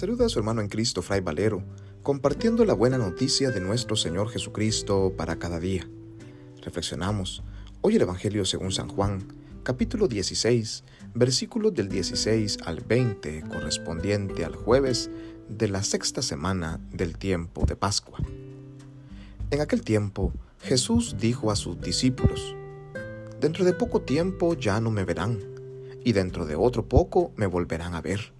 saluda a su hermano en Cristo, Fray Valero, compartiendo la buena noticia de nuestro Señor Jesucristo para cada día. Reflexionamos hoy el Evangelio según San Juan, capítulo 16, versículos del 16 al 20, correspondiente al jueves de la sexta semana del tiempo de Pascua. En aquel tiempo, Jesús dijo a sus discípulos, Dentro de poco tiempo ya no me verán, y dentro de otro poco me volverán a ver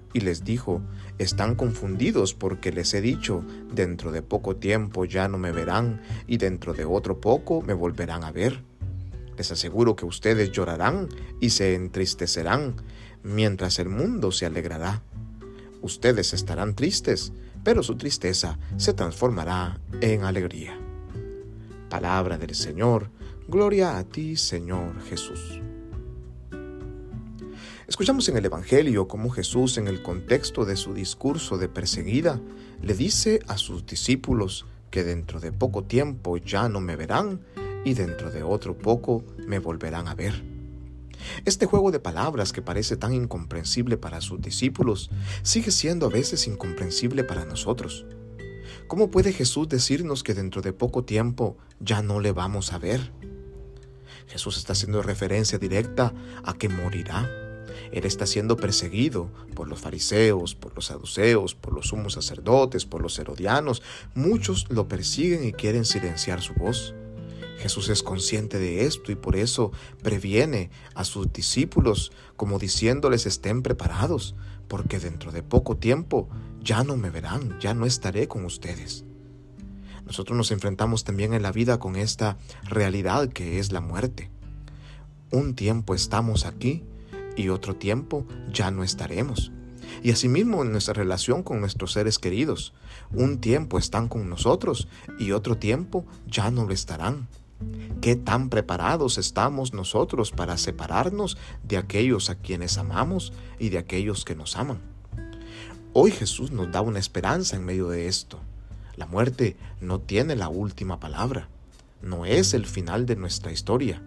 y les dijo, están confundidos porque les he dicho, dentro de poco tiempo ya no me verán y dentro de otro poco me volverán a ver. Les aseguro que ustedes llorarán y se entristecerán, mientras el mundo se alegrará. Ustedes estarán tristes, pero su tristeza se transformará en alegría. Palabra del Señor, gloria a ti Señor Jesús. Escuchamos en el Evangelio cómo Jesús, en el contexto de su discurso de perseguida, le dice a sus discípulos que dentro de poco tiempo ya no me verán y dentro de otro poco me volverán a ver. Este juego de palabras que parece tan incomprensible para sus discípulos sigue siendo a veces incomprensible para nosotros. ¿Cómo puede Jesús decirnos que dentro de poco tiempo ya no le vamos a ver? Jesús está haciendo referencia directa a que morirá él está siendo perseguido por los fariseos, por los saduceos, por los sumos sacerdotes, por los herodianos. Muchos lo persiguen y quieren silenciar su voz. Jesús es consciente de esto y por eso previene a sus discípulos como diciéndoles estén preparados, porque dentro de poco tiempo ya no me verán, ya no estaré con ustedes. Nosotros nos enfrentamos también en la vida con esta realidad que es la muerte. Un tiempo estamos aquí y otro tiempo ya no estaremos. Y asimismo en nuestra relación con nuestros seres queridos, un tiempo están con nosotros y otro tiempo ya no lo estarán. ¿Qué tan preparados estamos nosotros para separarnos de aquellos a quienes amamos y de aquellos que nos aman? Hoy Jesús nos da una esperanza en medio de esto. La muerte no tiene la última palabra, no es el final de nuestra historia,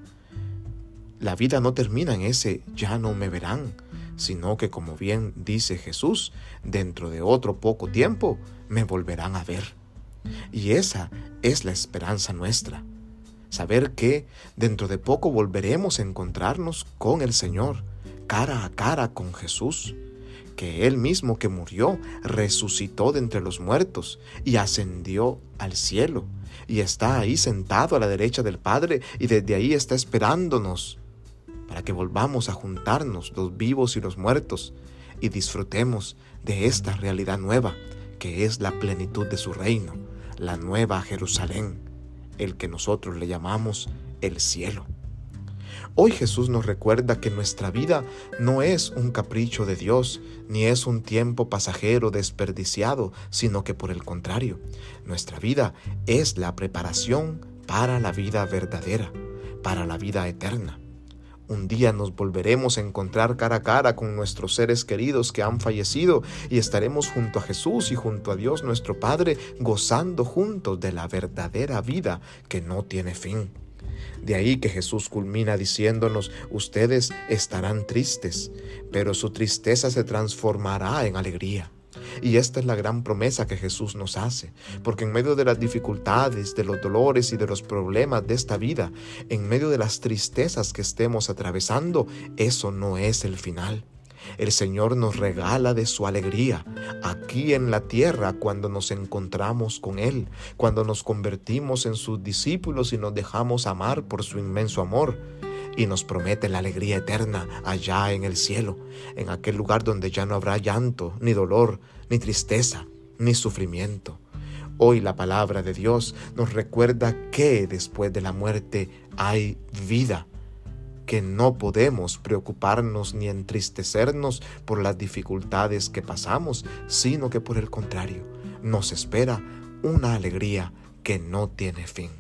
la vida no termina en ese ya no me verán, sino que como bien dice Jesús, dentro de otro poco tiempo me volverán a ver. Y esa es la esperanza nuestra. Saber que dentro de poco volveremos a encontrarnos con el Señor, cara a cara con Jesús, que Él mismo que murió resucitó de entre los muertos y ascendió al cielo, y está ahí sentado a la derecha del Padre y desde ahí está esperándonos para que volvamos a juntarnos los vivos y los muertos y disfrutemos de esta realidad nueva que es la plenitud de su reino, la nueva Jerusalén, el que nosotros le llamamos el cielo. Hoy Jesús nos recuerda que nuestra vida no es un capricho de Dios, ni es un tiempo pasajero desperdiciado, sino que por el contrario, nuestra vida es la preparación para la vida verdadera, para la vida eterna. Un día nos volveremos a encontrar cara a cara con nuestros seres queridos que han fallecido y estaremos junto a Jesús y junto a Dios nuestro Padre gozando juntos de la verdadera vida que no tiene fin. De ahí que Jesús culmina diciéndonos, ustedes estarán tristes, pero su tristeza se transformará en alegría. Y esta es la gran promesa que Jesús nos hace, porque en medio de las dificultades, de los dolores y de los problemas de esta vida, en medio de las tristezas que estemos atravesando, eso no es el final. El Señor nos regala de su alegría aquí en la tierra cuando nos encontramos con Él, cuando nos convertimos en sus discípulos y nos dejamos amar por su inmenso amor y nos promete la alegría eterna allá en el cielo, en aquel lugar donde ya no habrá llanto, ni dolor, ni tristeza, ni sufrimiento. Hoy la palabra de Dios nos recuerda que después de la muerte hay vida, que no podemos preocuparnos ni entristecernos por las dificultades que pasamos, sino que por el contrario, nos espera una alegría que no tiene fin.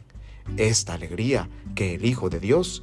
esta alegría que el Hijo de Dios